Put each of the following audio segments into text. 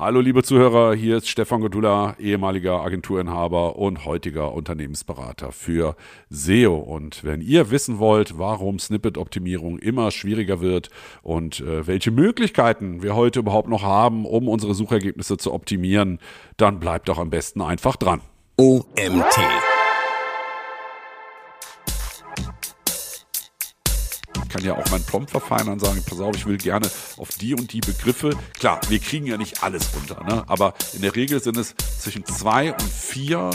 Hallo liebe Zuhörer, hier ist Stefan Godula, ehemaliger Agenturinhaber und heutiger Unternehmensberater für SEO. Und wenn ihr wissen wollt, warum Snippet-Optimierung immer schwieriger wird und äh, welche Möglichkeiten wir heute überhaupt noch haben, um unsere Suchergebnisse zu optimieren, dann bleibt doch am besten einfach dran. OMT kann ja auch meinen Prompt verfeinern und sagen, pass auf, ich will gerne auf die und die Begriffe. Klar, wir kriegen ja nicht alles runter, ne? aber in der Regel sind es zwischen zwei und vier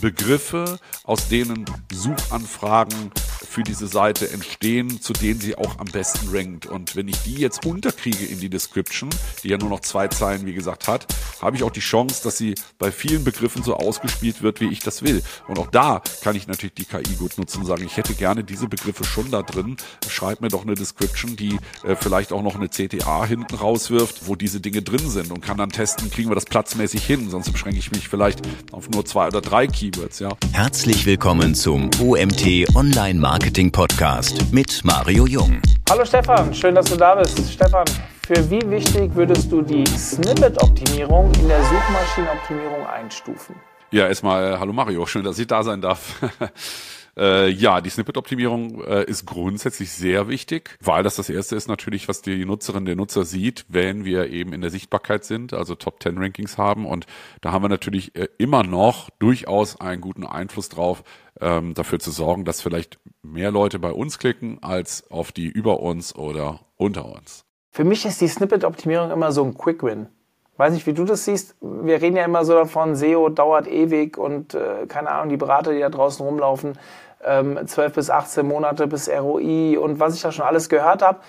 Begriffe, aus denen Suchanfragen für diese Seite entstehen, zu denen sie auch am besten rankt. Und wenn ich die jetzt unterkriege in die Description, die ja nur noch zwei Zeilen, wie gesagt, hat, habe ich auch die Chance, dass sie bei vielen Begriffen so ausgespielt wird, wie ich das will. Und auch da kann ich natürlich die KI gut nutzen und sagen, ich hätte gerne diese Begriffe schon da drin. Schreib mir doch eine Description, die äh, vielleicht auch noch eine CTA hinten rauswirft, wo diese Dinge drin sind und kann dann testen, kriegen wir das platzmäßig hin, sonst beschränke ich mich vielleicht auf nur zwei oder drei Keywords, ja. Herzlich willkommen zum OMT Online Marketing Marketing Podcast mit Mario Jung. Hallo Stefan, schön, dass du da bist. Stefan, für wie wichtig würdest du die Snippet-Optimierung in der Suchmaschinenoptimierung einstufen? Ja, erstmal, äh, hallo Mario, schön, dass ich da sein darf. Äh, ja, die Snippet-Optimierung äh, ist grundsätzlich sehr wichtig, weil das das erste ist natürlich, was die Nutzerin, der Nutzer sieht, wenn wir eben in der Sichtbarkeit sind, also Top 10 Rankings haben. Und da haben wir natürlich äh, immer noch durchaus einen guten Einfluss drauf, ähm, dafür zu sorgen, dass vielleicht mehr Leute bei uns klicken als auf die über uns oder unter uns. Für mich ist die Snippet-Optimierung immer so ein Quick-Win. Weiß nicht, wie du das siehst. Wir reden ja immer so davon, SEO dauert ewig und äh, keine Ahnung, die Berater, die da draußen rumlaufen, ähm, 12 bis 18 Monate bis ROI und was ich da schon alles gehört habe.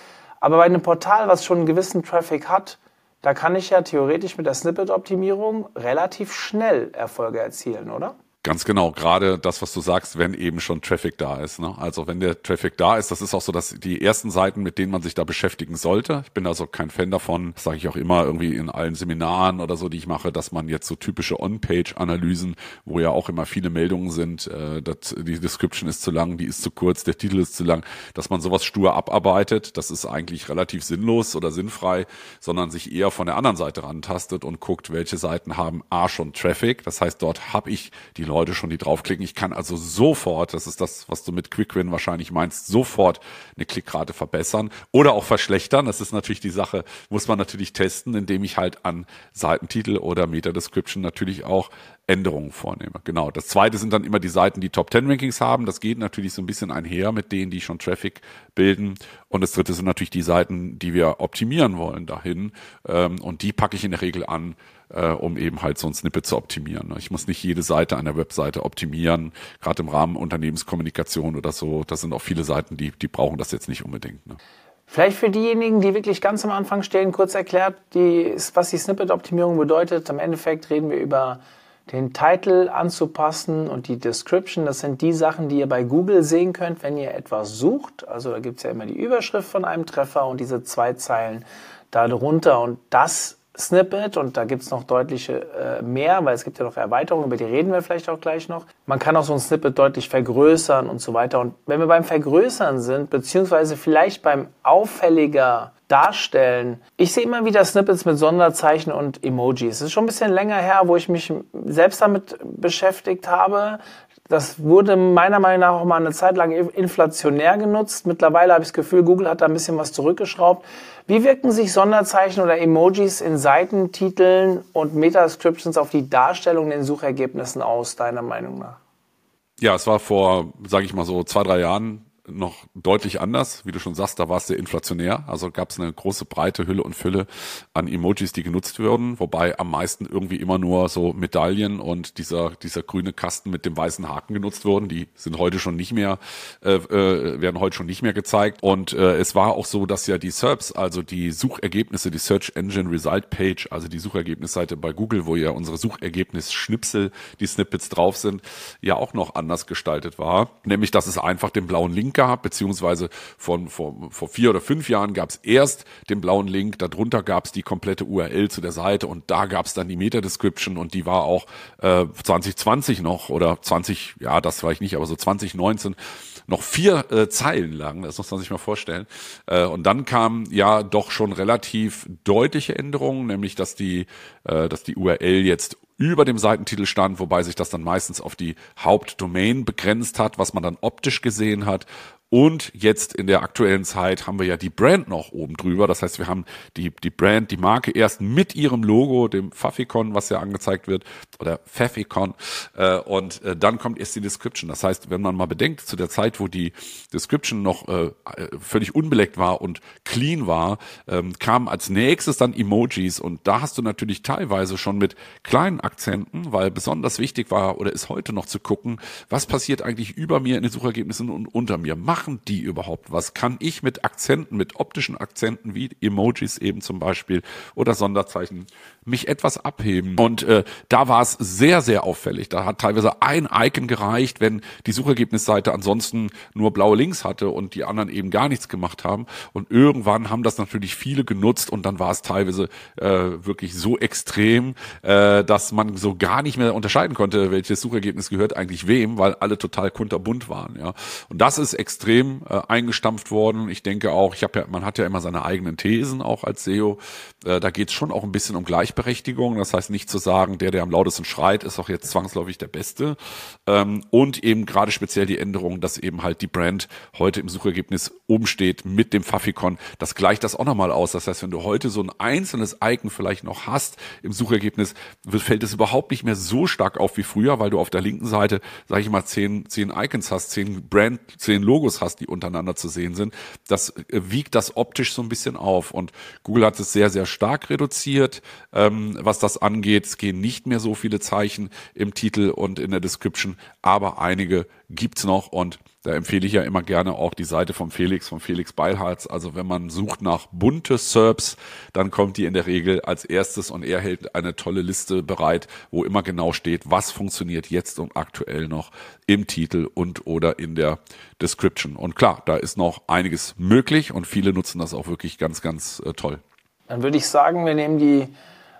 Aber bei einem Portal, was schon einen gewissen Traffic hat, da kann ich ja theoretisch mit der Snippet-Optimierung relativ schnell Erfolge erzielen, oder? Ganz genau, gerade das, was du sagst, wenn eben schon Traffic da ist. Ne? Also wenn der Traffic da ist, das ist auch so, dass die ersten Seiten, mit denen man sich da beschäftigen sollte. Ich bin also kein Fan davon, sage ich auch immer irgendwie in allen Seminaren oder so, die ich mache, dass man jetzt so typische On-Page-Analysen, wo ja auch immer viele Meldungen sind, äh, dass die Description ist zu lang, die ist zu kurz, der Titel ist zu lang, dass man sowas stur abarbeitet. Das ist eigentlich relativ sinnlos oder sinnfrei, sondern sich eher von der anderen Seite rantastet und guckt, welche Seiten haben A schon Traffic. Das heißt, dort habe ich die Leute schon, die draufklicken. Ich kann also sofort, das ist das, was du mit Quickwin wahrscheinlich meinst, sofort eine Klickrate verbessern oder auch verschlechtern. Das ist natürlich die Sache, muss man natürlich testen, indem ich halt an Seitentitel oder Meta-Description natürlich auch Änderungen vornehme. Genau. Das zweite sind dann immer die Seiten, die Top 10 Rankings haben. Das geht natürlich so ein bisschen einher mit denen, die schon Traffic bilden. Und das dritte sind natürlich die Seiten, die wir optimieren wollen dahin. Ähm, und die packe ich in der Regel an, äh, um eben halt so ein Snippet zu optimieren. Ich muss nicht jede Seite einer Webseite optimieren, gerade im Rahmen Unternehmenskommunikation oder so. Das sind auch viele Seiten, die, die brauchen das jetzt nicht unbedingt. Ne? Vielleicht für diejenigen, die wirklich ganz am Anfang stehen, kurz erklärt, die, was die Snippet-Optimierung bedeutet. Im Endeffekt reden wir über den Titel anzupassen und die Description. Das sind die Sachen, die ihr bei Google sehen könnt, wenn ihr etwas sucht. Also da gibt es ja immer die Überschrift von einem Treffer und diese zwei Zeilen darunter. Und das Snippet und da gibt es noch deutliche äh, mehr, weil es gibt ja noch Erweiterungen, über die reden wir vielleicht auch gleich noch. Man kann auch so ein Snippet deutlich vergrößern und so weiter. Und wenn wir beim Vergrößern sind, beziehungsweise vielleicht beim auffälliger darstellen. Ich sehe immer wieder Snippets mit Sonderzeichen und Emojis. Es ist schon ein bisschen länger her, wo ich mich selbst damit beschäftigt habe. Das wurde meiner Meinung nach auch mal eine Zeit lang inflationär genutzt. Mittlerweile habe ich das Gefühl, Google hat da ein bisschen was zurückgeschraubt. Wie wirken sich Sonderzeichen oder Emojis in Seitentiteln und Meta-Descriptions auf die Darstellung in den Suchergebnissen aus, deiner Meinung nach? Ja, es war vor, sage ich mal so, zwei, drei Jahren noch deutlich anders. Wie du schon sagst, da war es sehr inflationär. Also gab es eine große breite Hülle und Fülle an Emojis, die genutzt wurden, wobei am meisten irgendwie immer nur so Medaillen und dieser, dieser grüne Kasten mit dem weißen Haken genutzt wurden. Die sind heute schon nicht mehr, äh, äh, werden heute schon nicht mehr gezeigt. Und äh, es war auch so, dass ja die SERPs, also die Suchergebnisse, die Search Engine Result Page, also die Suchergebnisseite bei Google, wo ja unsere Suchergebnis-Schnipsel, die Snippets drauf sind, ja auch noch anders gestaltet war. Nämlich, dass es einfach den blauen Link Link gehabt, beziehungsweise von, vor, vor vier oder fünf Jahren gab es erst den blauen Link, darunter gab es die komplette URL zu der Seite und da gab es dann die Meta-Description und die war auch äh, 2020 noch oder 20, ja, das vielleicht nicht, aber so 2019 noch vier äh, Zeilen lang, das muss man sich mal vorstellen. Äh, und dann kam ja doch schon relativ deutliche Änderungen, nämlich dass die, äh, dass die URL jetzt über dem Seitentitel stand, wobei sich das dann meistens auf die Hauptdomain begrenzt hat, was man dann optisch gesehen hat. Und jetzt in der aktuellen Zeit haben wir ja die Brand noch oben drüber. Das heißt, wir haben die, die Brand, die Marke erst mit ihrem Logo, dem Pfaffikon, was ja angezeigt wird, oder Pfaffikon. Äh, und äh, dann kommt erst die Description. Das heißt, wenn man mal bedenkt, zu der Zeit, wo die Description noch äh, völlig unbeleckt war und clean war, ähm, kamen als nächstes dann Emojis. Und da hast du natürlich teilweise schon mit kleinen Akzenten, weil besonders wichtig war oder ist heute noch zu gucken, was passiert eigentlich über mir in den Suchergebnissen und unter mir. Mach machen die überhaupt was? Kann ich mit Akzenten, mit optischen Akzenten wie Emojis eben zum Beispiel oder Sonderzeichen mich etwas abheben? Und äh, da war es sehr, sehr auffällig. Da hat teilweise ein Icon gereicht, wenn die Suchergebnisseite ansonsten nur blaue Links hatte und die anderen eben gar nichts gemacht haben. Und irgendwann haben das natürlich viele genutzt und dann war es teilweise äh, wirklich so extrem, äh, dass man so gar nicht mehr unterscheiden konnte, welches Suchergebnis gehört eigentlich wem, weil alle total kunterbunt waren. Ja, und das ist extrem extrem äh, eingestampft worden. Ich denke auch, ich habe ja, man hat ja immer seine eigenen Thesen auch als SEO. Äh, da geht es schon auch ein bisschen um Gleichberechtigung. Das heißt nicht zu sagen, der, der am lautesten schreit, ist auch jetzt zwangsläufig der Beste. Ähm, und eben gerade speziell die Änderung, dass eben halt die Brand heute im Suchergebnis oben steht mit dem Fafikon. Das gleicht das auch nochmal aus. Das heißt, wenn du heute so ein einzelnes Icon vielleicht noch hast im Suchergebnis, fällt es überhaupt nicht mehr so stark auf wie früher, weil du auf der linken Seite, sage ich mal, zehn, zehn Icons hast, zehn Brand, zehn Logos hast, die untereinander zu sehen sind. Das äh, wiegt das optisch so ein bisschen auf. Und Google hat es sehr, sehr stark reduziert, ähm, was das angeht. Es gehen nicht mehr so viele Zeichen im Titel und in der Description, aber einige gibt's noch und da empfehle ich ja immer gerne auch die Seite vom Felix, vom Felix Beilharz. Also wenn man sucht nach bunte SERPs, dann kommt die in der Regel als erstes und er hält eine tolle Liste bereit, wo immer genau steht, was funktioniert jetzt und aktuell noch im Titel und oder in der Description. Und klar, da ist noch einiges möglich und viele nutzen das auch wirklich ganz, ganz äh, toll. Dann würde ich sagen, wir nehmen die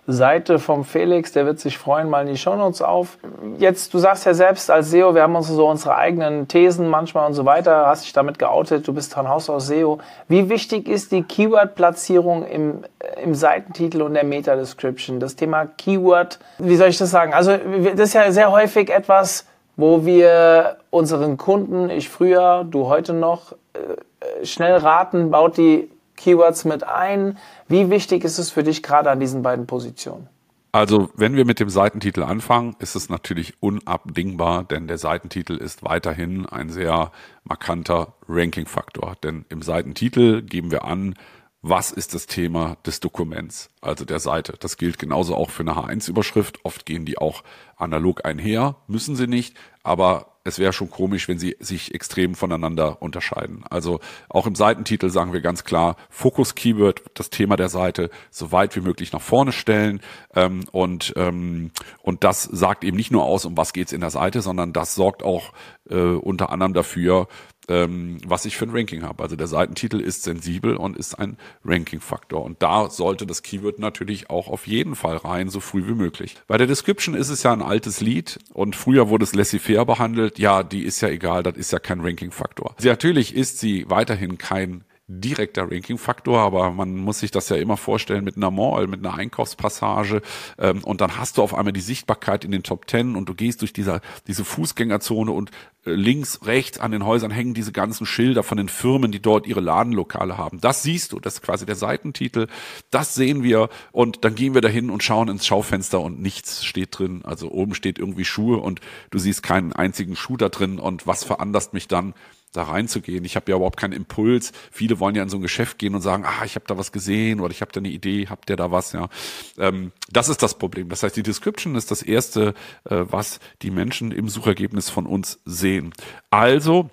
Seite vom Felix, der wird sich freuen, mal in die Shownotes auf. Jetzt, du sagst ja selbst als SEO, wir haben uns so unsere eigenen Thesen manchmal und so weiter, hast dich damit geoutet, du bist von Haus aus SEO. Wie wichtig ist die Keyword-Platzierung im, im Seitentitel und der Meta-Description? Das Thema Keyword, wie soll ich das sagen? Also, das ist ja sehr häufig etwas, wo wir unseren Kunden, ich früher, du heute noch, äh, schnell raten, baut die Keywords mit ein. Wie wichtig ist es für dich gerade an diesen beiden Positionen? Also, wenn wir mit dem Seitentitel anfangen, ist es natürlich unabdingbar, denn der Seitentitel ist weiterhin ein sehr markanter Ranking-Faktor. Denn im Seitentitel geben wir an, was ist das Thema des Dokuments, also der Seite. Das gilt genauso auch für eine H1-Überschrift. Oft gehen die auch analog einher, müssen sie nicht, aber es wäre schon komisch, wenn sie sich extrem voneinander unterscheiden. Also auch im Seitentitel sagen wir ganz klar, Fokus-Keyword, das Thema der Seite, so weit wie möglich nach vorne stellen. Ähm, und, ähm, und das sagt eben nicht nur aus, um was geht's in der Seite, sondern das sorgt auch äh, unter anderem dafür, ähm, was ich für ein Ranking habe. Also der Seitentitel ist sensibel und ist ein Ranking-Faktor. Und da sollte das Keyword natürlich auch auf jeden Fall rein, so früh wie möglich. Bei der Description ist es ja ein altes Lied und früher wurde es laissez-faire behandelt. Ja, die ist ja egal, das ist ja kein Ranking-Faktor. Natürlich ist sie weiterhin kein direkter Ranking-Faktor, aber man muss sich das ja immer vorstellen mit einer Mall, mit einer Einkaufspassage ähm, und dann hast du auf einmal die Sichtbarkeit in den Top Ten und du gehst durch dieser, diese Fußgängerzone und äh, links, rechts an den Häusern hängen diese ganzen Schilder von den Firmen, die dort ihre Ladenlokale haben. Das siehst du, das ist quasi der Seitentitel, das sehen wir und dann gehen wir dahin und schauen ins Schaufenster und nichts steht drin, also oben steht irgendwie Schuhe und du siehst keinen einzigen Schuh da drin und was veranlasst mich dann, da reinzugehen. Ich habe ja überhaupt keinen Impuls. Viele wollen ja in so ein Geschäft gehen und sagen, ah, ich habe da was gesehen oder ich habe da eine Idee, habt ihr da was? Ja, ähm, das ist das Problem. Das heißt, die Description ist das erste, äh, was die Menschen im Suchergebnis von uns sehen. Also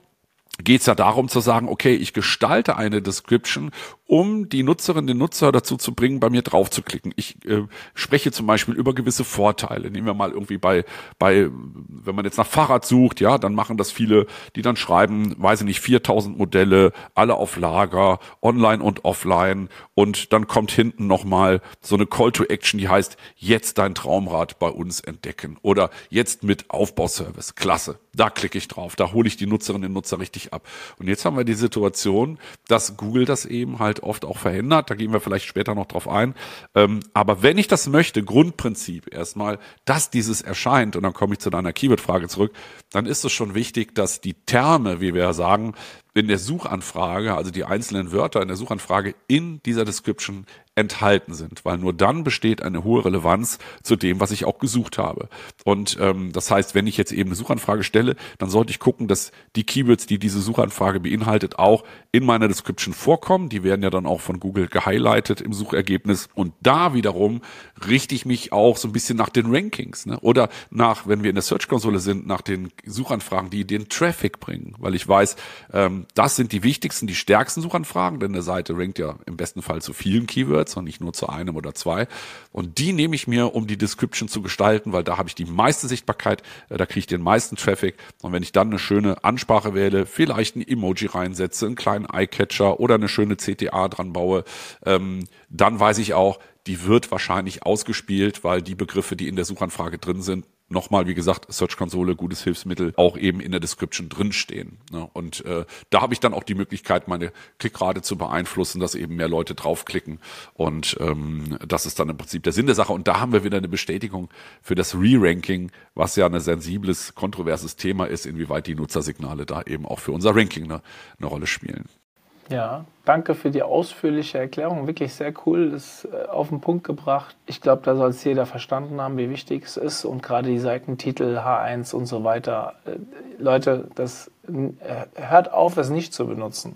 geht es ja darum zu sagen, okay, ich gestalte eine Description, um die Nutzerin, den Nutzer dazu zu bringen, bei mir drauf zu klicken. Ich äh, spreche zum Beispiel über gewisse Vorteile. Nehmen wir mal irgendwie bei, bei, wenn man jetzt nach Fahrrad sucht, ja, dann machen das viele, die dann schreiben, weiß ich nicht, 4000 Modelle, alle auf Lager, online und offline. Und dann kommt hinten nochmal so eine Call to Action, die heißt, jetzt dein Traumrad bei uns entdecken. Oder jetzt mit Aufbauservice. Klasse. Da klicke ich drauf. Da hole ich die Nutzerinnen und Nutzer richtig ab. Und jetzt haben wir die Situation, dass Google das eben halt oft auch verhindert. Da gehen wir vielleicht später noch drauf ein. Ähm, aber wenn ich das möchte, Grundprinzip erstmal, dass dieses erscheint, und dann komme ich zu deiner Keyword-Frage zurück, dann ist es schon wichtig, dass die Terme, wie wir sagen, in der Suchanfrage, also die einzelnen Wörter in der Suchanfrage in dieser Description enthalten sind, weil nur dann besteht eine hohe Relevanz zu dem, was ich auch gesucht habe. Und ähm, das heißt, wenn ich jetzt eben eine Suchanfrage stelle, dann sollte ich gucken, dass die Keywords, die diese Suchanfrage beinhaltet, auch in meiner Description vorkommen. Die werden ja dann auch von Google gehighlightet im Suchergebnis. Und da wiederum richte ich mich auch so ein bisschen nach den Rankings ne? oder nach, wenn wir in der Search-Konsole sind, nach den Suchanfragen, die den Traffic bringen, weil ich weiß, ähm, das sind die wichtigsten, die stärksten Suchanfragen, denn eine Seite rankt ja im besten Fall zu vielen Keywords und nicht nur zu einem oder zwei. Und die nehme ich mir, um die Description zu gestalten, weil da habe ich die meiste Sichtbarkeit, äh, da kriege ich den meisten Traffic. Und wenn ich dann eine schöne Ansprache wähle, vielleicht ein Emoji reinsetze, einen kleinen Eyecatcher oder eine schöne CTA dran baue, ähm, dann weiß ich auch, die wird wahrscheinlich ausgespielt, weil die Begriffe, die in der Suchanfrage drin sind, nochmal, wie gesagt, Search-Konsole, gutes Hilfsmittel, auch eben in der Description drinstehen. Ne? Und äh, da habe ich dann auch die Möglichkeit, meine Klickrate zu beeinflussen, dass eben mehr Leute draufklicken. Und ähm, das ist dann im Prinzip der Sinn der Sache. Und da haben wir wieder eine Bestätigung für das Re-Ranking, was ja ein sensibles, kontroverses Thema ist, inwieweit die Nutzersignale da eben auch für unser Ranking eine, eine Rolle spielen. Ja, danke für die ausführliche Erklärung. Wirklich sehr cool, das äh, auf den Punkt gebracht. Ich glaube, da soll es jeder verstanden haben, wie wichtig es ist. Und gerade die Seitentitel H1 und so weiter. Äh, Leute, das äh, hört auf, es nicht zu benutzen.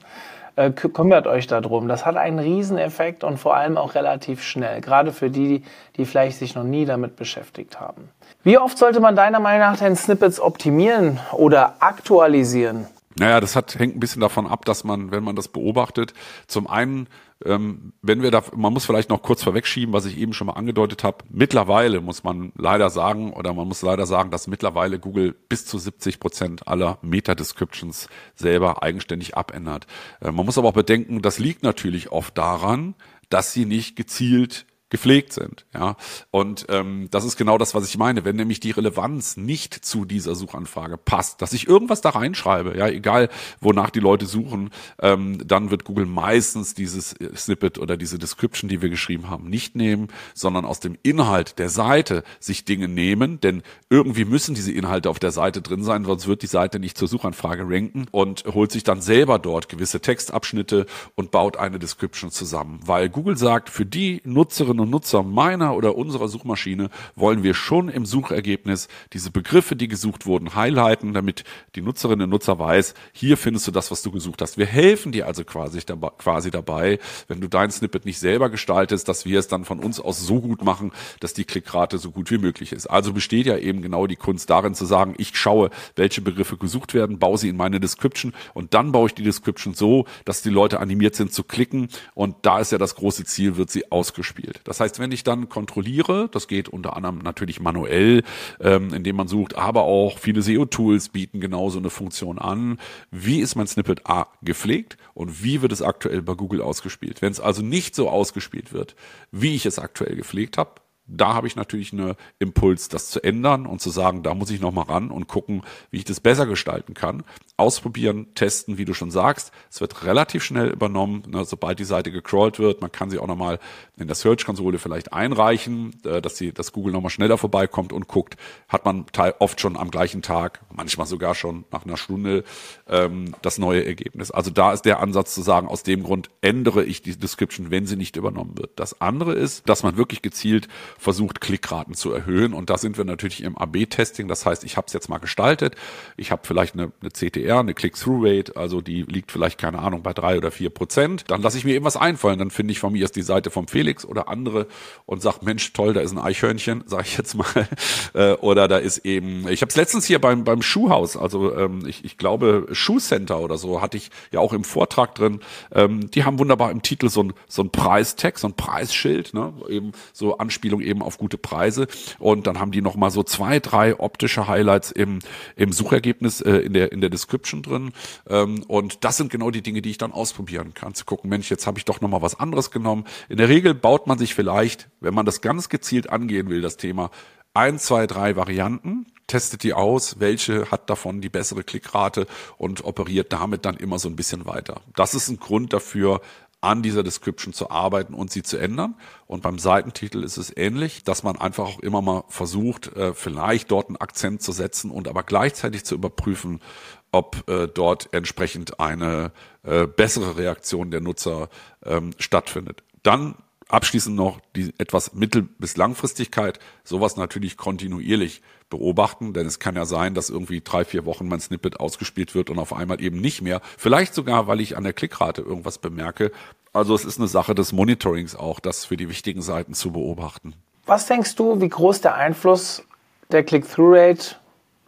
Kümmert euch darum. Das hat einen Rieseneffekt und vor allem auch relativ schnell. Gerade für die, die vielleicht sich noch nie damit beschäftigt haben. Wie oft sollte man deiner Meinung nach den Snippets optimieren oder aktualisieren? Naja, das hat, hängt ein bisschen davon ab, dass man, wenn man das beobachtet, zum einen, ähm, wenn wir da, man muss vielleicht noch kurz vorwegschieben, was ich eben schon mal angedeutet habe. Mittlerweile muss man leider sagen, oder man muss leider sagen, dass mittlerweile Google bis zu 70 Prozent aller Meta-Descriptions selber eigenständig abändert. Äh, man muss aber auch bedenken, das liegt natürlich oft daran, dass sie nicht gezielt gepflegt sind. Ja, und ähm, das ist genau das, was ich meine. Wenn nämlich die Relevanz nicht zu dieser Suchanfrage passt, dass ich irgendwas da reinschreibe, ja, egal wonach die Leute suchen, ähm, dann wird Google meistens dieses äh, Snippet oder diese Description, die wir geschrieben haben, nicht nehmen, sondern aus dem Inhalt der Seite sich Dinge nehmen, denn irgendwie müssen diese Inhalte auf der Seite drin sein, sonst wird die Seite nicht zur Suchanfrage ranken und holt sich dann selber dort gewisse Textabschnitte und baut eine Description zusammen, weil Google sagt, für die Nutzerinnen Nutzerinnen und Nutzer meiner oder unserer Suchmaschine wollen wir schon im Suchergebnis diese Begriffe, die gesucht wurden, highlighten, damit die Nutzerinnen und Nutzer weiß, hier findest du das, was du gesucht hast. Wir helfen dir also quasi, quasi dabei, wenn du dein Snippet nicht selber gestaltest, dass wir es dann von uns aus so gut machen, dass die Klickrate so gut wie möglich ist. Also besteht ja eben genau die Kunst darin zu sagen, ich schaue, welche Begriffe gesucht werden, baue sie in meine Description und dann baue ich die Description so, dass die Leute animiert sind zu klicken und da ist ja das große Ziel, wird sie ausgespielt. Das heißt, wenn ich dann kontrolliere, das geht unter anderem natürlich manuell, ähm, indem man sucht, aber auch viele SEO-Tools bieten genauso eine Funktion an. Wie ist mein Snippet A gepflegt und wie wird es aktuell bei Google ausgespielt? Wenn es also nicht so ausgespielt wird, wie ich es aktuell gepflegt habe, da habe ich natürlich einen Impuls, das zu ändern und zu sagen, da muss ich nochmal ran und gucken, wie ich das besser gestalten kann. Ausprobieren, testen, wie du schon sagst. Es wird relativ schnell übernommen, ne, sobald die Seite gecrawlt wird. Man kann sie auch nochmal in der Search-Konsole vielleicht einreichen, äh, dass, sie, dass Google nochmal schneller vorbeikommt und guckt. Hat man oft schon am gleichen Tag, manchmal sogar schon nach einer Stunde ähm, das neue Ergebnis. Also da ist der Ansatz zu sagen, aus dem Grund ändere ich die Description, wenn sie nicht übernommen wird. Das andere ist, dass man wirklich gezielt versucht, Klickraten zu erhöhen. Und da sind wir natürlich im AB-Testing. Das heißt, ich habe es jetzt mal gestaltet. Ich habe vielleicht eine, eine CTR, eine Click-Through-Rate, also die liegt vielleicht, keine Ahnung, bei drei oder vier Prozent. Dann lasse ich mir eben was einfallen. Dann finde ich von mir erst die Seite vom Felix oder andere und sage, Mensch, toll, da ist ein Eichhörnchen, sage ich jetzt mal. Äh, oder da ist eben, ich habe es letztens hier beim, beim Schuhhaus, also ähm, ich, ich glaube Schuhcenter oder so, hatte ich ja auch im Vortrag drin. Ähm, die haben wunderbar im Titel so ein, so ein Preistag, so ein Preisschild, ne? eben so Anspielung eben auf gute Preise. Und dann haben die noch mal so zwei, drei optische Highlights im, im Suchergebnis, äh, in, der, in der Description drin. Ähm, und das sind genau die Dinge, die ich dann ausprobieren kann. Zu gucken, Mensch, jetzt habe ich doch noch mal was anderes genommen. In der Regel baut man sich vielleicht, wenn man das ganz gezielt angehen will, das Thema, ein, zwei, drei Varianten testet die aus, welche hat davon die bessere Klickrate und operiert damit dann immer so ein bisschen weiter. Das ist ein Grund dafür, an dieser Description zu arbeiten und sie zu ändern. Und beim Seitentitel ist es ähnlich, dass man einfach auch immer mal versucht, äh, vielleicht dort einen Akzent zu setzen und aber gleichzeitig zu überprüfen, ob äh, dort entsprechend eine äh, bessere Reaktion der Nutzer ähm, stattfindet. Dann abschließend noch die etwas Mittel- bis Langfristigkeit. Sowas natürlich kontinuierlich beobachten, denn es kann ja sein, dass irgendwie drei, vier Wochen mein Snippet ausgespielt wird und auf einmal eben nicht mehr. Vielleicht sogar, weil ich an der Klickrate irgendwas bemerke. Also es ist eine Sache des Monitorings auch, das für die wichtigen Seiten zu beobachten. Was denkst du, wie groß der Einfluss der Click-Through-Rate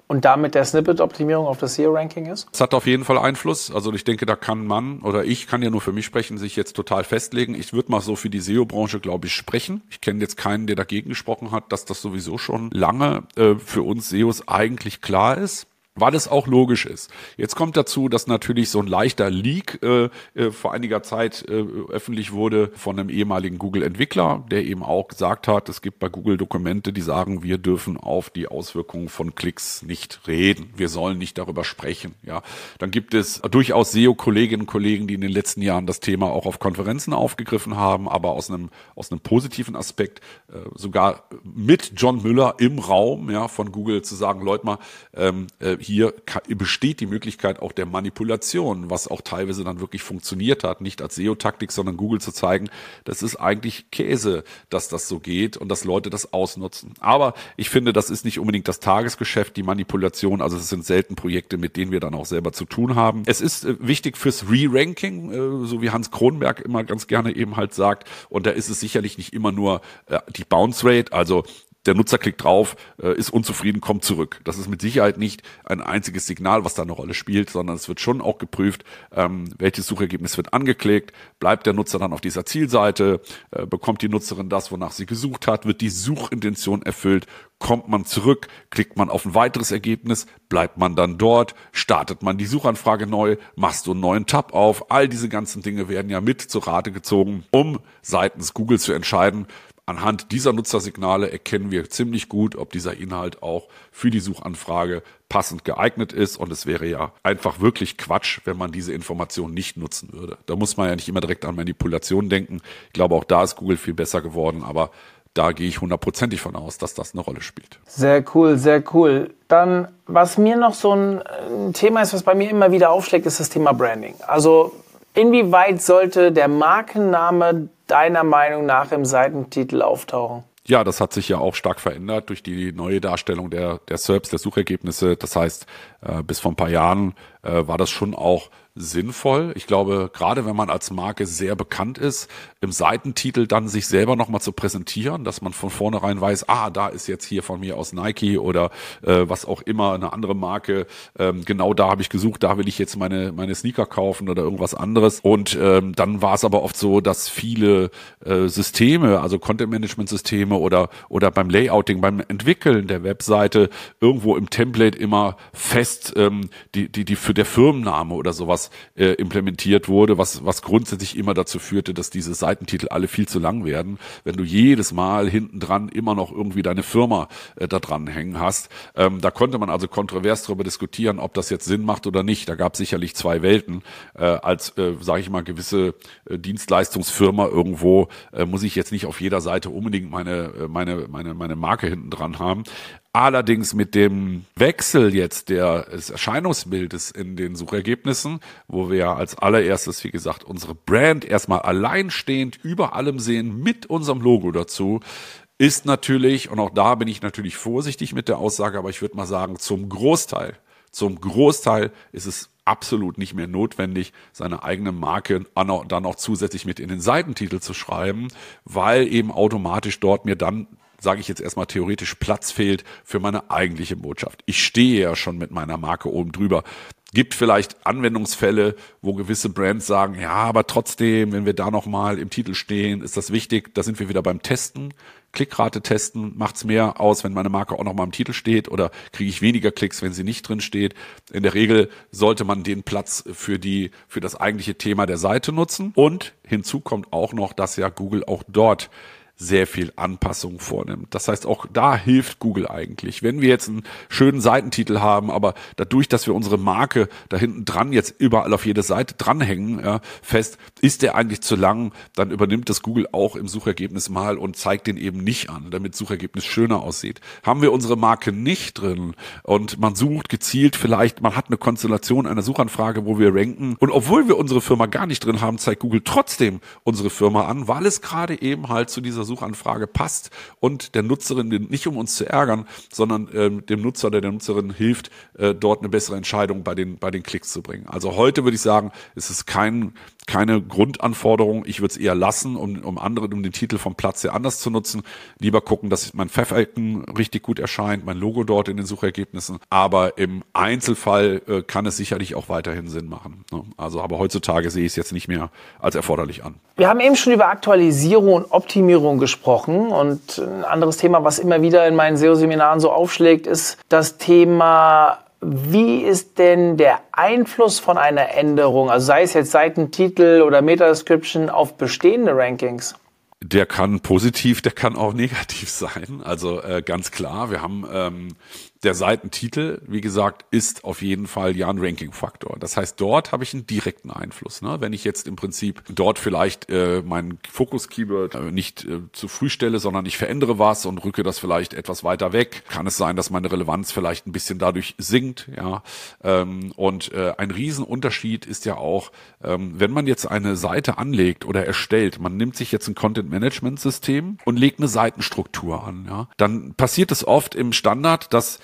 und damit der Snippet-Optimierung auf das SEO-Ranking ist? Es hat auf jeden Fall Einfluss. Also ich denke, da kann man oder ich kann ja nur für mich sprechen, sich jetzt total festlegen. Ich würde mal so für die SEO-Branche, glaube ich, sprechen. Ich kenne jetzt keinen, der dagegen gesprochen hat, dass das sowieso schon lange äh, für uns SEOs eigentlich klar ist weil es auch logisch ist. Jetzt kommt dazu, dass natürlich so ein leichter Leak äh, äh, vor einiger Zeit äh, öffentlich wurde von einem ehemaligen Google-Entwickler, der eben auch gesagt hat, es gibt bei Google Dokumente, die sagen, wir dürfen auf die Auswirkungen von Klicks nicht reden. Wir sollen nicht darüber sprechen. Ja, dann gibt es durchaus SEO-Kolleginnen und Kollegen, die in den letzten Jahren das Thema auch auf Konferenzen aufgegriffen haben, aber aus einem aus einem positiven Aspekt äh, sogar mit John Müller im Raum ja von Google zu sagen, Leute mal, ähm, äh, hier besteht die Möglichkeit auch der Manipulation, was auch teilweise dann wirklich funktioniert hat, nicht als SEO-Taktik, sondern Google zu zeigen, das ist eigentlich Käse, dass das so geht und dass Leute das ausnutzen. Aber ich finde, das ist nicht unbedingt das Tagesgeschäft, die Manipulation. Also es sind selten Projekte, mit denen wir dann auch selber zu tun haben. Es ist äh, wichtig fürs Re-Ranking, äh, so wie Hans Kronberg immer ganz gerne eben halt sagt. Und da ist es sicherlich nicht immer nur äh, die Bounce Rate, also der Nutzer klickt drauf, äh, ist unzufrieden, kommt zurück. Das ist mit Sicherheit nicht ein einziges Signal, was da eine Rolle spielt, sondern es wird schon auch geprüft, ähm, welches Suchergebnis wird angeklickt, bleibt der Nutzer dann auf dieser Zielseite, äh, bekommt die Nutzerin das, wonach sie gesucht hat, wird die Suchintention erfüllt, kommt man zurück, klickt man auf ein weiteres Ergebnis, bleibt man dann dort, startet man die Suchanfrage neu, machst du einen neuen Tab auf. All diese ganzen Dinge werden ja mit zur Rate gezogen, um seitens Google zu entscheiden, Anhand dieser Nutzersignale erkennen wir ziemlich gut, ob dieser Inhalt auch für die Suchanfrage passend geeignet ist. Und es wäre ja einfach wirklich Quatsch, wenn man diese Information nicht nutzen würde. Da muss man ja nicht immer direkt an Manipulation denken. Ich glaube, auch da ist Google viel besser geworden, aber da gehe ich hundertprozentig von aus, dass das eine Rolle spielt. Sehr cool, sehr cool. Dann, was mir noch so ein, ein Thema ist, was bei mir immer wieder aufschlägt, ist das Thema Branding. Also Inwieweit sollte der Markenname deiner Meinung nach im Seitentitel auftauchen? Ja, das hat sich ja auch stark verändert durch die neue Darstellung der, der SERPs, der Suchergebnisse. Das heißt, äh, bis vor ein paar Jahren äh, war das schon auch sinnvoll. Ich glaube, gerade wenn man als Marke sehr bekannt ist, im Seitentitel dann sich selber nochmal zu präsentieren, dass man von vornherein weiß, ah, da ist jetzt hier von mir aus Nike oder äh, was auch immer, eine andere Marke. Ähm, genau da habe ich gesucht, da will ich jetzt meine, meine Sneaker kaufen oder irgendwas anderes. Und ähm, dann war es aber oft so, dass viele äh, Systeme, also Content-Management-Systeme oder, oder beim Layouting, beim Entwickeln der Webseite irgendwo im Template immer fest ähm, die, die, die für der Firmenname oder sowas äh, implementiert wurde, was, was grundsätzlich immer dazu führte, dass diese Seitentitel alle viel zu lang werden. Wenn du jedes Mal hinten dran immer noch irgendwie deine Firma äh, da dran hängen hast. Ähm, da konnte man also kontrovers darüber diskutieren, ob das jetzt Sinn macht oder nicht. Da gab es sicherlich zwei Welten. Äh, als, äh, sage ich mal, gewisse äh, Dienstleistungsfirma irgendwo äh, muss ich jetzt nicht auf jeder Seite unbedingt meine, äh, meine, meine, meine Marke hinten dran haben. Allerdings mit dem Wechsel jetzt des Erscheinungsbildes in den Suchergebnissen, wo wir als allererstes, wie gesagt, unsere Brand erstmal alleinstehend über allem sehen mit unserem Logo dazu, ist natürlich, und auch da bin ich natürlich vorsichtig mit der Aussage, aber ich würde mal sagen, zum Großteil, zum Großteil ist es absolut nicht mehr notwendig, seine eigene Marke dann auch zusätzlich mit in den Seitentitel zu schreiben, weil eben automatisch dort mir dann sage ich jetzt erstmal theoretisch, Platz fehlt für meine eigentliche Botschaft. Ich stehe ja schon mit meiner Marke oben drüber. Gibt vielleicht Anwendungsfälle, wo gewisse Brands sagen, ja, aber trotzdem, wenn wir da nochmal im Titel stehen, ist das wichtig. Da sind wir wieder beim Testen. Klickrate testen, macht's mehr aus, wenn meine Marke auch nochmal im Titel steht oder kriege ich weniger Klicks, wenn sie nicht drin steht. In der Regel sollte man den Platz für die, für das eigentliche Thema der Seite nutzen. Und hinzu kommt auch noch, dass ja Google auch dort sehr viel Anpassung vornimmt. Das heißt, auch da hilft Google eigentlich. Wenn wir jetzt einen schönen Seitentitel haben, aber dadurch, dass wir unsere Marke da hinten dran jetzt überall auf jede Seite dranhängen, ja, fest, ist der eigentlich zu lang, dann übernimmt das Google auch im Suchergebnis mal und zeigt den eben nicht an, damit Suchergebnis schöner aussieht. Haben wir unsere Marke nicht drin und man sucht gezielt vielleicht, man hat eine Konstellation einer Suchanfrage, wo wir ranken und obwohl wir unsere Firma gar nicht drin haben, zeigt Google trotzdem unsere Firma an, weil es gerade eben halt zu dieser Suchanfrage passt und der Nutzerin nicht um uns zu ärgern, sondern äh, dem Nutzer oder der Nutzerin hilft, äh, dort eine bessere Entscheidung bei den, bei den Klicks zu bringen. Also heute würde ich sagen, es ist kein, keine Grundanforderung. Ich würde es eher lassen, um, um andere, um den Titel vom Platz her anders zu nutzen. Lieber gucken, dass mein Pfeff-Icon richtig gut erscheint, mein Logo dort in den Suchergebnissen. Aber im Einzelfall äh, kann es sicherlich auch weiterhin Sinn machen. Ne? Also, aber heutzutage sehe ich es jetzt nicht mehr als erforderlich an. Wir haben eben schon über Aktualisierung und Optimierung gesprochen und ein anderes Thema, was immer wieder in meinen SEO-Seminaren so aufschlägt, ist das Thema wie ist denn der Einfluss von einer Änderung, also sei es jetzt Seitentitel oder Meta-Description, auf bestehende Rankings? Der kann positiv, der kann auch negativ sein. Also äh, ganz klar, wir haben ähm, der Seitentitel, wie gesagt, ist auf jeden Fall ja ein Ranking-Faktor. Das heißt, dort habe ich einen direkten Einfluss. Ne? Wenn ich jetzt im Prinzip dort vielleicht äh, meinen Fokus-Keyword äh, nicht äh, zu früh stelle, sondern ich verändere was und rücke das vielleicht etwas weiter weg, kann es sein, dass meine Relevanz vielleicht ein bisschen dadurch sinkt. Ja, ähm, Und äh, ein Riesenunterschied ist ja auch, ähm, wenn man jetzt eine Seite anlegt oder erstellt, man nimmt sich jetzt ein Content-Management-System und legt eine Seitenstruktur an. Ja, Dann passiert es oft im Standard, dass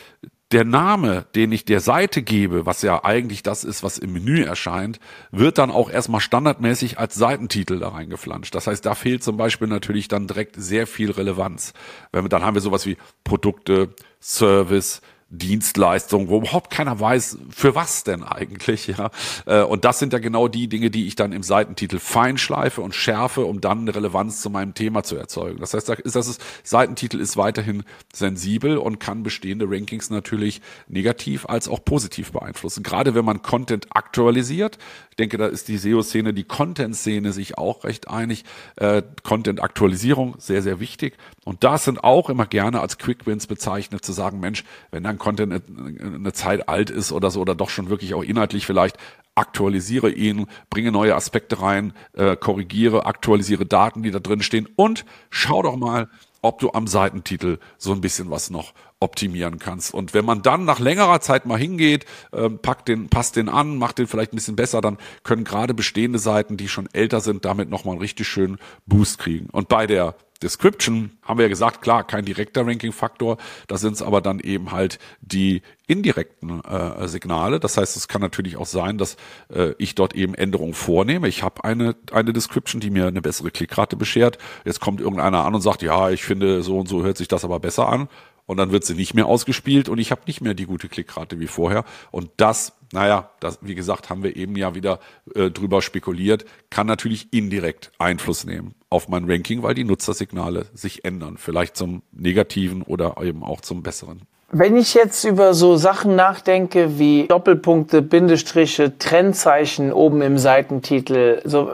der Name, den ich der Seite gebe, was ja eigentlich das ist, was im Menü erscheint, wird dann auch erstmal standardmäßig als Seitentitel da reingeflanscht. Das heißt, da fehlt zum Beispiel natürlich dann direkt sehr viel Relevanz. Wenn wir, dann haben wir sowas wie Produkte, Service, Dienstleistung, wo überhaupt keiner weiß, für was denn eigentlich, ja. Äh, und das sind ja genau die Dinge, die ich dann im Seitentitel feinschleife und schärfe, um dann eine Relevanz zu meinem Thema zu erzeugen. Das heißt, das ist, Seitentitel ist weiterhin sensibel und kann bestehende Rankings natürlich negativ als auch positiv beeinflussen. Gerade wenn man Content aktualisiert. Ich denke, da ist die SEO-Szene, die Content-Szene sich auch recht einig. Äh, Content-Aktualisierung, sehr, sehr wichtig. Und das sind auch immer gerne als Quick Wins bezeichnet, zu sagen, Mensch, wenn dann Content eine, Zeit alt ist oder so oder doch schon wirklich auch inhaltlich vielleicht aktualisiere ihn, bringe neue Aspekte rein, äh, korrigiere, aktualisiere Daten, die da drin stehen und schau doch mal, ob du am Seitentitel so ein bisschen was noch optimieren kannst. Und wenn man dann nach längerer Zeit mal hingeht, äh, packt den, passt den an, macht den vielleicht ein bisschen besser, dann können gerade bestehende Seiten, die schon älter sind, damit nochmal einen richtig schönen Boost kriegen. Und bei der Description haben wir ja gesagt, klar, kein direkter Ranking-Faktor, da sind es aber dann eben halt die indirekten äh, Signale. Das heißt, es kann natürlich auch sein, dass äh, ich dort eben Änderungen vornehme. Ich habe eine, eine Description, die mir eine bessere Klickrate beschert. Jetzt kommt irgendeiner an und sagt, ja, ich finde, so und so hört sich das aber besser an und dann wird sie nicht mehr ausgespielt und ich habe nicht mehr die gute Klickrate wie vorher. Und das, naja, das, wie gesagt, haben wir eben ja wieder äh, drüber spekuliert, kann natürlich indirekt Einfluss nehmen auf mein Ranking, weil die Nutzersignale sich ändern, vielleicht zum Negativen oder eben auch zum Besseren. Wenn ich jetzt über so Sachen nachdenke wie Doppelpunkte, Bindestriche, Trennzeichen oben im Seitentitel, so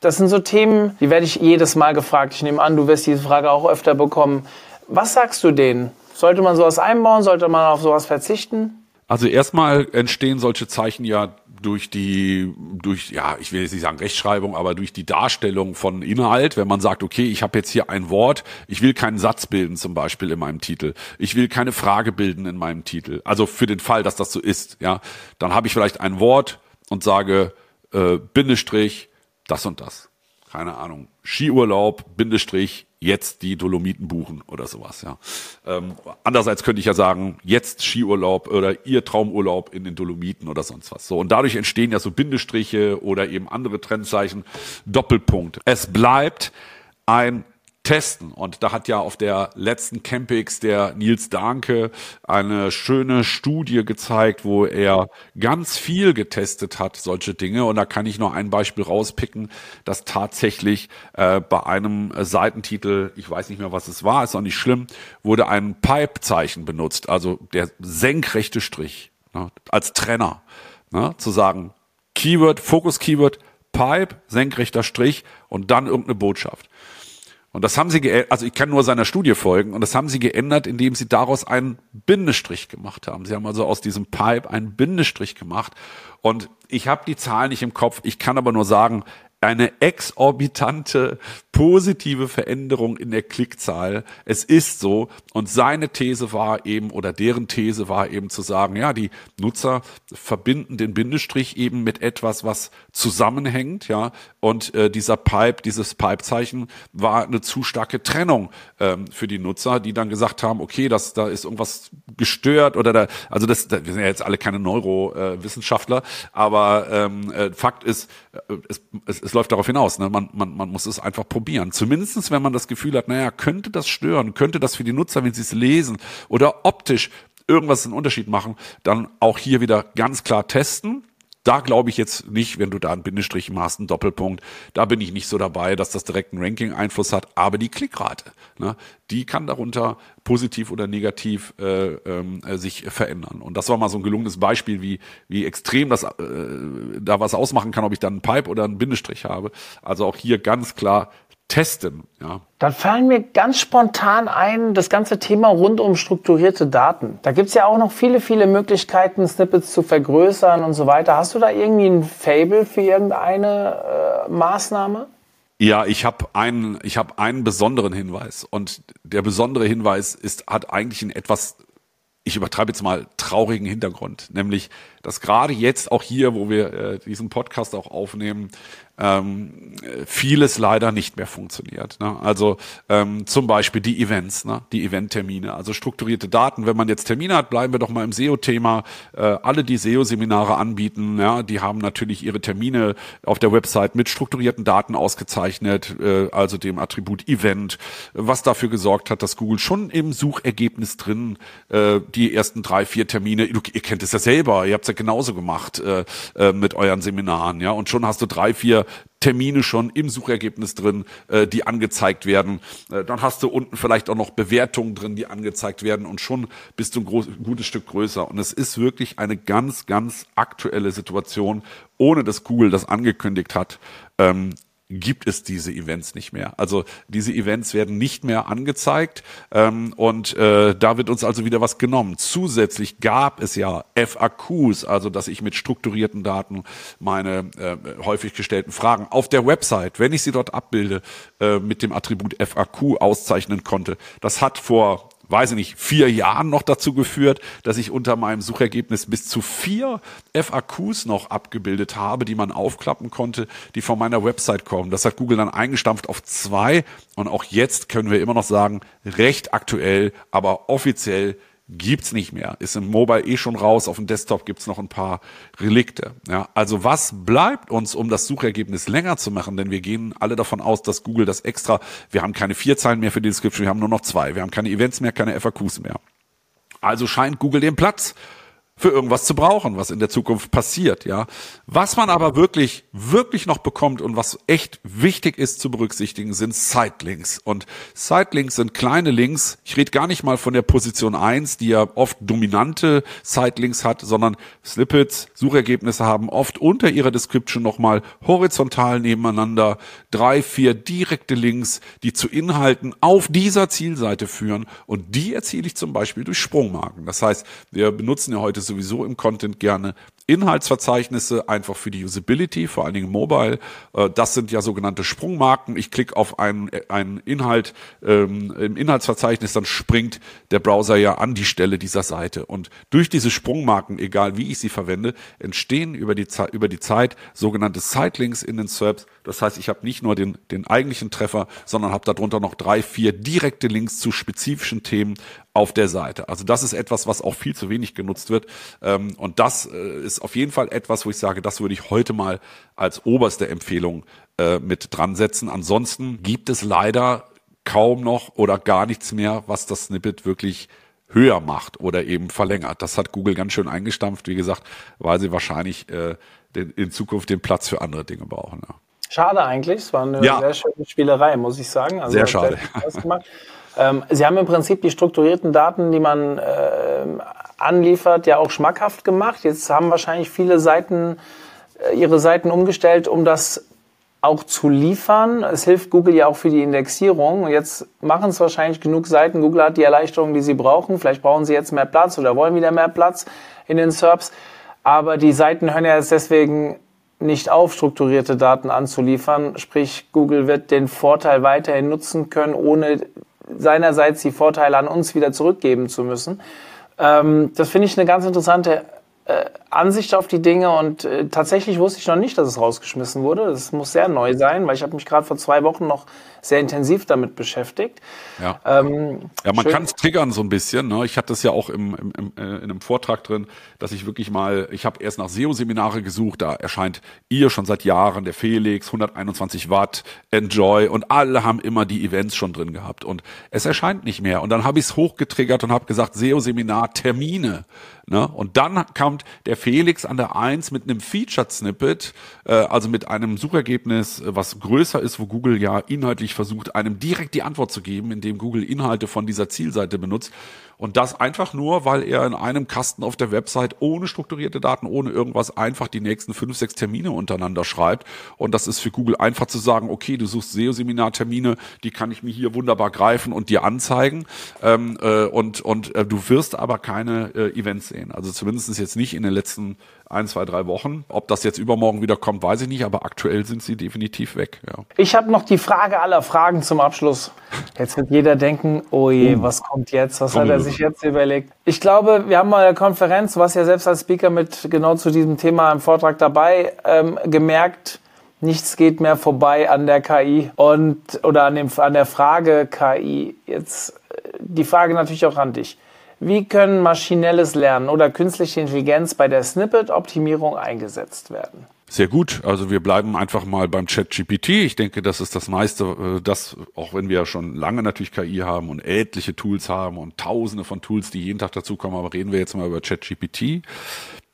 das sind so Themen, die werde ich jedes Mal gefragt. Ich nehme an, du wirst diese Frage auch öfter bekommen. Was sagst du denen? Sollte man sowas einbauen? Sollte man auf sowas verzichten? Also erstmal entstehen solche Zeichen ja durch die, durch, ja, ich will jetzt nicht sagen Rechtschreibung, aber durch die Darstellung von Inhalt, wenn man sagt, okay, ich habe jetzt hier ein Wort, ich will keinen Satz bilden zum Beispiel in meinem Titel, ich will keine Frage bilden in meinem Titel, also für den Fall, dass das so ist, ja, dann habe ich vielleicht ein Wort und sage äh, Bindestrich das und das, keine Ahnung, Skiurlaub Bindestrich jetzt die Dolomiten buchen oder sowas. Ja. Ähm, andererseits könnte ich ja sagen, jetzt Skiurlaub oder ihr Traumurlaub in den Dolomiten oder sonst was. So und dadurch entstehen ja so Bindestriche oder eben andere Trennzeichen. Doppelpunkt. Es bleibt ein testen. Und da hat ja auf der letzten Campix der Nils Danke eine schöne Studie gezeigt, wo er ganz viel getestet hat, solche Dinge. Und da kann ich noch ein Beispiel rauspicken, dass tatsächlich äh, bei einem Seitentitel, ich weiß nicht mehr, was es war, ist auch nicht schlimm, wurde ein Pipe-Zeichen benutzt, also der senkrechte Strich ne, als Trenner. Ne, zu sagen, Keyword, Fokus-Keyword, Pipe, senkrechter Strich und dann irgendeine Botschaft. Und das haben sie geändert, also ich kann nur seiner Studie folgen, und das haben sie geändert, indem sie daraus einen Bindestrich gemacht haben. Sie haben also aus diesem Pipe einen Bindestrich gemacht. Und ich habe die Zahlen nicht im Kopf, ich kann aber nur sagen, eine exorbitante positive Veränderung in der Klickzahl. Es ist so. Und seine These war eben, oder deren These war eben zu sagen, ja, die Nutzer verbinden den Bindestrich eben mit etwas, was zusammenhängt, ja. Und äh, dieser Pipe, dieses Pipe-Zeichen war eine zu starke Trennung ähm, für die Nutzer, die dann gesagt haben, okay, das, da ist irgendwas gestört oder da, also das, da, wir sind ja jetzt alle keine Neurowissenschaftler, äh, aber ähm, äh, Fakt ist, äh, es, es, es läuft darauf hinaus, ne? man, man, man muss es einfach probieren. Zumindestens, wenn man das Gefühl hat, naja, könnte das stören, könnte das für die Nutzer, wenn sie es lesen oder optisch irgendwas einen Unterschied machen, dann auch hier wieder ganz klar testen da glaube ich jetzt nicht, wenn du da einen Bindestrich machst, einen Doppelpunkt, da bin ich nicht so dabei, dass das direkt einen Ranking-Einfluss hat. Aber die Klickrate, ne, die kann darunter positiv oder negativ äh, äh, sich verändern. Und das war mal so ein gelungenes Beispiel, wie, wie extrem das äh, da was ausmachen kann, ob ich dann einen Pipe oder einen Bindestrich habe. Also auch hier ganz klar testen. Ja. Dann fallen mir ganz spontan ein, das ganze Thema rund um strukturierte Daten. Da gibt's ja auch noch viele, viele Möglichkeiten, Snippets zu vergrößern und so weiter. Hast du da irgendwie ein Fable für irgendeine äh, Maßnahme? Ja, ich habe einen, ich habe einen besonderen Hinweis und der besondere Hinweis ist hat eigentlich ein etwas ich übertreibe jetzt mal traurigen Hintergrund, nämlich dass gerade jetzt auch hier, wo wir äh, diesen Podcast auch aufnehmen, ähm, vieles leider nicht mehr funktioniert. Ne? Also ähm, zum Beispiel die Events, ne? die Eventtermine, also strukturierte Daten. Wenn man jetzt Termine hat, bleiben wir doch mal im SEO-Thema. Äh, alle, die SEO-Seminare anbieten, ja, die haben natürlich ihre Termine auf der Website mit strukturierten Daten ausgezeichnet, äh, also dem Attribut Event, was dafür gesorgt hat, dass Google schon im Suchergebnis drin äh, die ersten drei, vier Termine, ihr kennt es ja selber, ihr habt ja genauso gemacht äh, äh, mit euren Seminaren, ja, und schon hast du drei, vier Termine schon im Suchergebnis drin, äh, die angezeigt werden. Äh, dann hast du unten vielleicht auch noch Bewertungen drin, die angezeigt werden und schon bist du ein, groß, gutes Stück größer. Und es ist wirklich eine ganz, ganz aktuelle Situation, ohne dass Google das angekündigt hat. Ähm, gibt es diese Events nicht mehr. Also diese Events werden nicht mehr angezeigt ähm, und äh, da wird uns also wieder was genommen. Zusätzlich gab es ja FAQs, also dass ich mit strukturierten Daten meine äh, häufig gestellten Fragen auf der Website, wenn ich sie dort abbilde, äh, mit dem Attribut FAQ auszeichnen konnte. Das hat vor weiß ich nicht, vier Jahren noch dazu geführt, dass ich unter meinem Suchergebnis bis zu vier FAQs noch abgebildet habe, die man aufklappen konnte, die von meiner Website kommen. Das hat Google dann eingestampft auf zwei und auch jetzt können wir immer noch sagen, recht aktuell, aber offiziell gibt's nicht mehr. Ist im Mobile eh schon raus, auf dem Desktop gibt's noch ein paar Relikte. Ja, also was bleibt uns, um das Suchergebnis länger zu machen? Denn wir gehen alle davon aus, dass Google das extra, wir haben keine vier Zeilen mehr für die Description, wir haben nur noch zwei. Wir haben keine Events mehr, keine FAQs mehr. Also scheint Google den Platz für irgendwas zu brauchen, was in der Zukunft passiert, ja. Was man aber wirklich, wirklich noch bekommt und was echt wichtig ist zu berücksichtigen, sind Sitelinks. Und Sitelinks sind kleine Links. Ich rede gar nicht mal von der Position eins, die ja oft dominante Sitelinks hat, sondern Snippets, Suchergebnisse haben oft unter ihrer Description nochmal horizontal nebeneinander drei, vier direkte Links, die zu Inhalten auf dieser Zielseite führen. Und die erziele ich zum Beispiel durch Sprungmarken. Das heißt, wir benutzen ja heute sowieso im Content gerne Inhaltsverzeichnisse, einfach für die Usability, vor allen Dingen Mobile. Äh, das sind ja sogenannte Sprungmarken. Ich klicke auf einen, einen Inhalt ähm, im Inhaltsverzeichnis, dann springt der Browser ja an die Stelle dieser Seite. Und durch diese Sprungmarken, egal wie ich sie verwende, entstehen über die, über die Zeit sogenannte Sitelinks in den SERPs. Das heißt, ich habe nicht nur den, den eigentlichen Treffer, sondern habe darunter noch drei, vier direkte Links zu spezifischen Themen auf der Seite. Also das ist etwas, was auch viel zu wenig genutzt wird. Ähm, und das äh, ist auf jeden Fall etwas, wo ich sage, das würde ich heute mal als oberste Empfehlung äh, mit dran setzen. Ansonsten gibt es leider kaum noch oder gar nichts mehr, was das Snippet wirklich höher macht oder eben verlängert. Das hat Google ganz schön eingestampft, wie gesagt, weil sie wahrscheinlich äh, den, in Zukunft den Platz für andere Dinge brauchen. Ja. Schade eigentlich, es war eine ja. sehr schöne Spielerei, muss ich sagen. Also sehr schade. Ähm, Sie haben im Prinzip die strukturierten Daten, die man äh, anliefert, ja auch schmackhaft gemacht. Jetzt haben wahrscheinlich viele Seiten äh, ihre Seiten umgestellt, um das auch zu liefern. Es hilft Google ja auch für die Indexierung. Jetzt machen es wahrscheinlich genug Seiten. Google hat die Erleichterung, die sie brauchen. Vielleicht brauchen sie jetzt mehr Platz oder wollen wieder mehr Platz in den SERPs. Aber die Seiten hören ja jetzt deswegen nicht auf, strukturierte Daten anzuliefern. Sprich, Google wird den Vorteil weiterhin nutzen können, ohne seinerseits die Vorteile an uns wieder zurückgeben zu müssen. Ähm, das finde ich eine ganz interessante äh, Ansicht auf die Dinge und äh, tatsächlich wusste ich noch nicht, dass es rausgeschmissen wurde. Das muss sehr neu sein, weil ich habe mich gerade vor zwei Wochen noch sehr intensiv damit beschäftigt. Ja, ähm, ja man kann es triggern so ein bisschen. Ne? Ich hatte das ja auch im, im, im, äh, in einem Vortrag drin, dass ich wirklich mal, ich habe erst nach SEO-Seminare gesucht, da erscheint ihr schon seit Jahren, der Felix, 121 Watt, Enjoy und alle haben immer die Events schon drin gehabt und es erscheint nicht mehr. Und dann habe ich es hochgetriggert und habe gesagt, SEO-Seminar, Termine. Ne? Und dann kommt der Felix an der Eins mit einem Featured Snippet, äh, also mit einem Suchergebnis, äh, was größer ist, wo Google ja inhaltlich versucht, einem direkt die Antwort zu geben, indem Google Inhalte von dieser Zielseite benutzt. Und das einfach nur, weil er in einem Kasten auf der Website ohne strukturierte Daten, ohne irgendwas einfach die nächsten fünf, sechs Termine untereinander schreibt. Und das ist für Google einfach zu sagen, okay, du suchst SEO-Seminar-Termine, die kann ich mir hier wunderbar greifen und dir anzeigen. Ähm, äh, und und äh, du wirst aber keine äh, Events sehen. Also zumindest jetzt nicht in den letzten ein, zwei, drei Wochen. Ob das jetzt übermorgen wieder kommt, weiß ich nicht, aber aktuell sind sie definitiv weg. Ja. Ich habe noch die Frage aller Fragen zum Abschluss. Jetzt wird jeder denken, oh je, uh. was kommt jetzt? Was hat er sich jetzt überlegt? Ich glaube, wir haben mal eine Konferenz, du warst ja selbst als Speaker mit genau zu diesem Thema im Vortrag dabei, ähm, gemerkt, nichts geht mehr vorbei an der KI und oder an, dem, an der Frage KI. Jetzt äh, die Frage natürlich auch an dich. Wie können maschinelles Lernen oder künstliche Intelligenz bei der Snippet-Optimierung eingesetzt werden? Sehr gut. Also wir bleiben einfach mal beim Chat GPT. Ich denke, das ist das meiste, äh, das, auch wenn wir ja schon lange natürlich KI haben und etliche Tools haben und tausende von Tools, die jeden Tag dazukommen, aber reden wir jetzt mal über Chat GPT.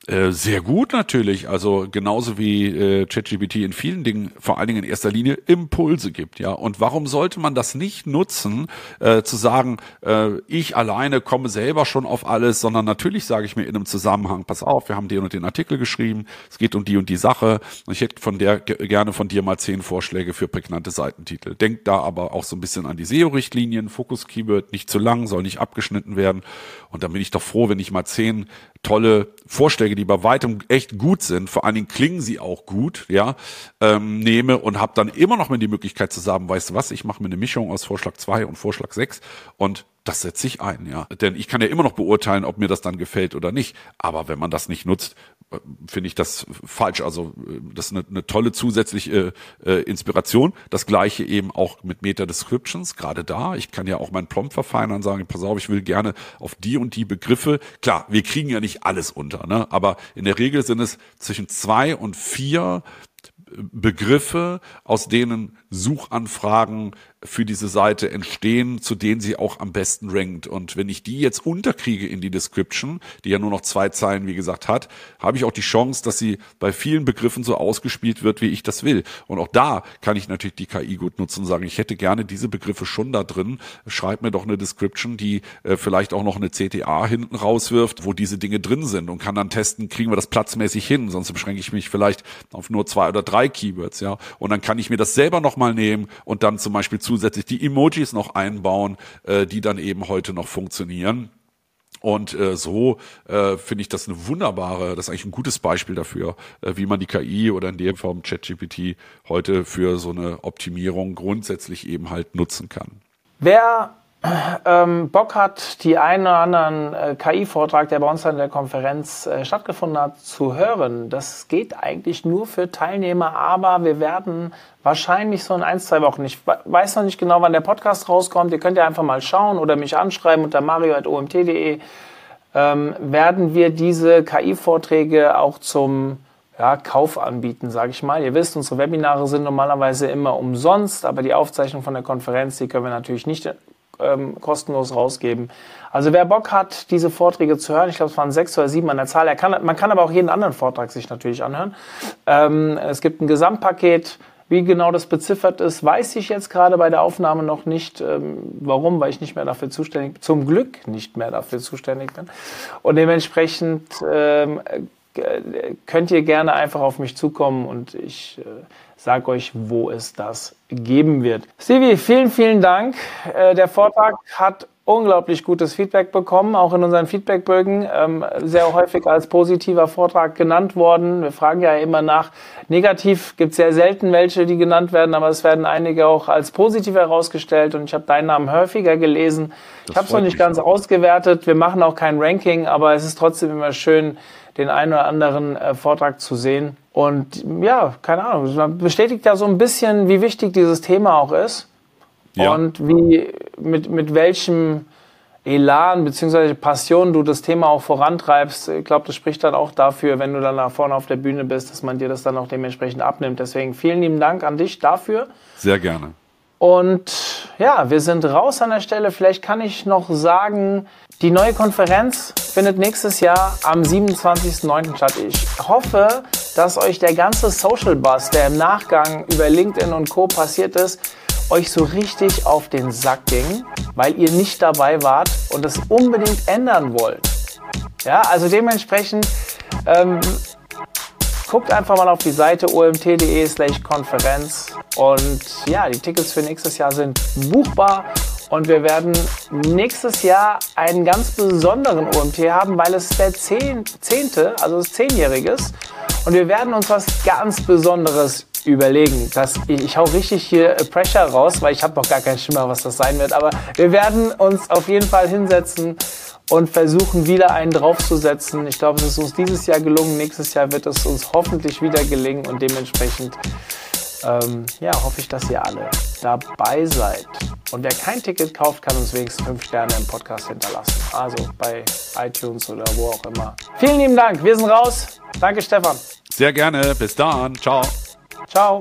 Äh, sehr gut natürlich, also genauso wie äh, ChatGPT in vielen Dingen, vor allen Dingen in erster Linie Impulse gibt, ja. Und warum sollte man das nicht nutzen, äh, zu sagen, äh, ich alleine komme selber schon auf alles, sondern natürlich sage ich mir in einem Zusammenhang, pass auf, wir haben den und den Artikel geschrieben, es geht um die und die Sache und ich hätte von der gerne von dir mal zehn Vorschläge für prägnante Seitentitel. Denk da aber auch so ein bisschen an die SEO-Richtlinien, Fokus-Keyword, nicht zu lang, soll nicht abgeschnitten werden. Und dann bin ich doch froh, wenn ich mal zehn tolle Vorschläge, die bei weitem echt gut sind, vor allen Dingen klingen sie auch gut, ja, ähm, nehme und habe dann immer noch mal die Möglichkeit zu sagen, weißt du was, ich mache mir eine Mischung aus Vorschlag 2 und Vorschlag 6 und das setze ich ein, ja. Denn ich kann ja immer noch beurteilen, ob mir das dann gefällt oder nicht. Aber wenn man das nicht nutzt, äh, finde ich das falsch. Also äh, das ist eine, eine tolle zusätzliche äh, Inspiration. Das gleiche eben auch mit Meta-Descriptions, gerade da. Ich kann ja auch mein Prompt verfeinern und sagen, pass auf, ich will gerne auf die und die Begriffe. Klar, wir kriegen ja nicht alles unter, ne? aber in der Regel sind es zwischen zwei und vier Begriffe, aus denen Suchanfragen für diese Seite entstehen, zu denen sie auch am besten rankt. Und wenn ich die jetzt unterkriege in die Description, die ja nur noch zwei Zeilen, wie gesagt, hat, habe ich auch die Chance, dass sie bei vielen Begriffen so ausgespielt wird, wie ich das will. Und auch da kann ich natürlich die KI gut nutzen und sagen, ich hätte gerne diese Begriffe schon da drin. Schreib mir doch eine Description, die äh, vielleicht auch noch eine CTA hinten rauswirft, wo diese Dinge drin sind und kann dann testen, kriegen wir das platzmäßig hin, sonst beschränke ich mich vielleicht auf nur zwei oder drei Keywords, ja. Und dann kann ich mir das selber nochmal nehmen und dann zum Beispiel zusätzlich die Emojis noch einbauen, äh, die dann eben heute noch funktionieren. Und äh, so äh, finde ich das eine wunderbare, das ist eigentlich ein gutes Beispiel dafür, äh, wie man die KI oder in dem Form ChatGPT heute für so eine Optimierung grundsätzlich eben halt nutzen kann. Wer ähm, Bock hat, die einen oder anderen äh, KI-Vortrag, der bei uns an der Konferenz äh, stattgefunden hat, zu hören. Das geht eigentlich nur für Teilnehmer, aber wir werden wahrscheinlich so in ein, zwei Wochen, ich weiß noch nicht genau, wann der Podcast rauskommt, ihr könnt ja einfach mal schauen oder mich anschreiben unter mario.omt.de, ähm, werden wir diese KI-Vorträge auch zum ja, Kauf anbieten, sage ich mal. Ihr wisst, unsere Webinare sind normalerweise immer umsonst, aber die Aufzeichnung von der Konferenz, die können wir natürlich nicht ähm, kostenlos rausgeben. Also wer Bock hat, diese Vorträge zu hören, ich glaube, es waren sechs oder sieben an der Zahl. Kann, man kann aber auch jeden anderen Vortrag sich natürlich anhören. Ähm, es gibt ein Gesamtpaket. Wie genau das beziffert ist, weiß ich jetzt gerade bei der Aufnahme noch nicht. Ähm, warum? Weil ich nicht mehr dafür zuständig. Zum Glück nicht mehr dafür zuständig bin. Und dementsprechend ähm, äh, könnt ihr gerne einfach auf mich zukommen und ich äh, sage euch, wo es das geben wird. Stevie, vielen, vielen Dank. Äh, der Vortrag hat unglaublich gutes Feedback bekommen, auch in unseren Feedbackbögen, ähm, sehr häufig als positiver Vortrag genannt worden. Wir fragen ja immer nach. Negativ gibt es sehr selten welche, die genannt werden, aber es werden einige auch als positiv herausgestellt und ich habe deinen Namen häufiger gelesen. Das ich habe es noch nicht ganz ausgewertet. Wir machen auch kein Ranking, aber es ist trotzdem immer schön, den einen oder anderen äh, Vortrag zu sehen. Und ja, keine Ahnung, man bestätigt ja so ein bisschen, wie wichtig dieses Thema auch ist. Ja. Und wie, mit, mit welchem Elan bzw. Passion du das Thema auch vorantreibst. Ich glaube, das spricht dann auch dafür, wenn du dann nach vorne auf der Bühne bist, dass man dir das dann auch dementsprechend abnimmt. Deswegen vielen lieben Dank an dich dafür. Sehr gerne. Und ja, wir sind raus an der Stelle. Vielleicht kann ich noch sagen, die neue Konferenz findet nächstes Jahr am 27.09. statt. Ich hoffe, dass euch der ganze Social Buzz, der im Nachgang über LinkedIn und Co. passiert ist, euch so richtig auf den Sack ging, weil ihr nicht dabei wart und es unbedingt ändern wollt. Ja, also dementsprechend ähm, guckt einfach mal auf die Seite omt.de slash Konferenz und ja, die Tickets für nächstes Jahr sind buchbar und wir werden nächstes Jahr einen ganz besonderen OMT haben, weil es der zehnte, also das zehnjähriges und wir werden uns was ganz Besonderes überlegen. Dass ich, ich hau richtig hier Pressure raus, weil ich habe noch gar keinen Schimmer, was das sein wird. Aber wir werden uns auf jeden Fall hinsetzen und versuchen wieder einen draufzusetzen. Ich glaube, es ist uns dieses Jahr gelungen. Nächstes Jahr wird es uns hoffentlich wieder gelingen und dementsprechend ähm, ja, hoffe ich, dass ihr alle dabei seid. Und wer kein Ticket kauft, kann uns wenigstens fünf Sterne im Podcast hinterlassen. Also bei iTunes oder wo auch immer. Vielen lieben Dank. Wir sind raus. Danke, Stefan. Sehr gerne. Bis dann. Ciao. Ciao.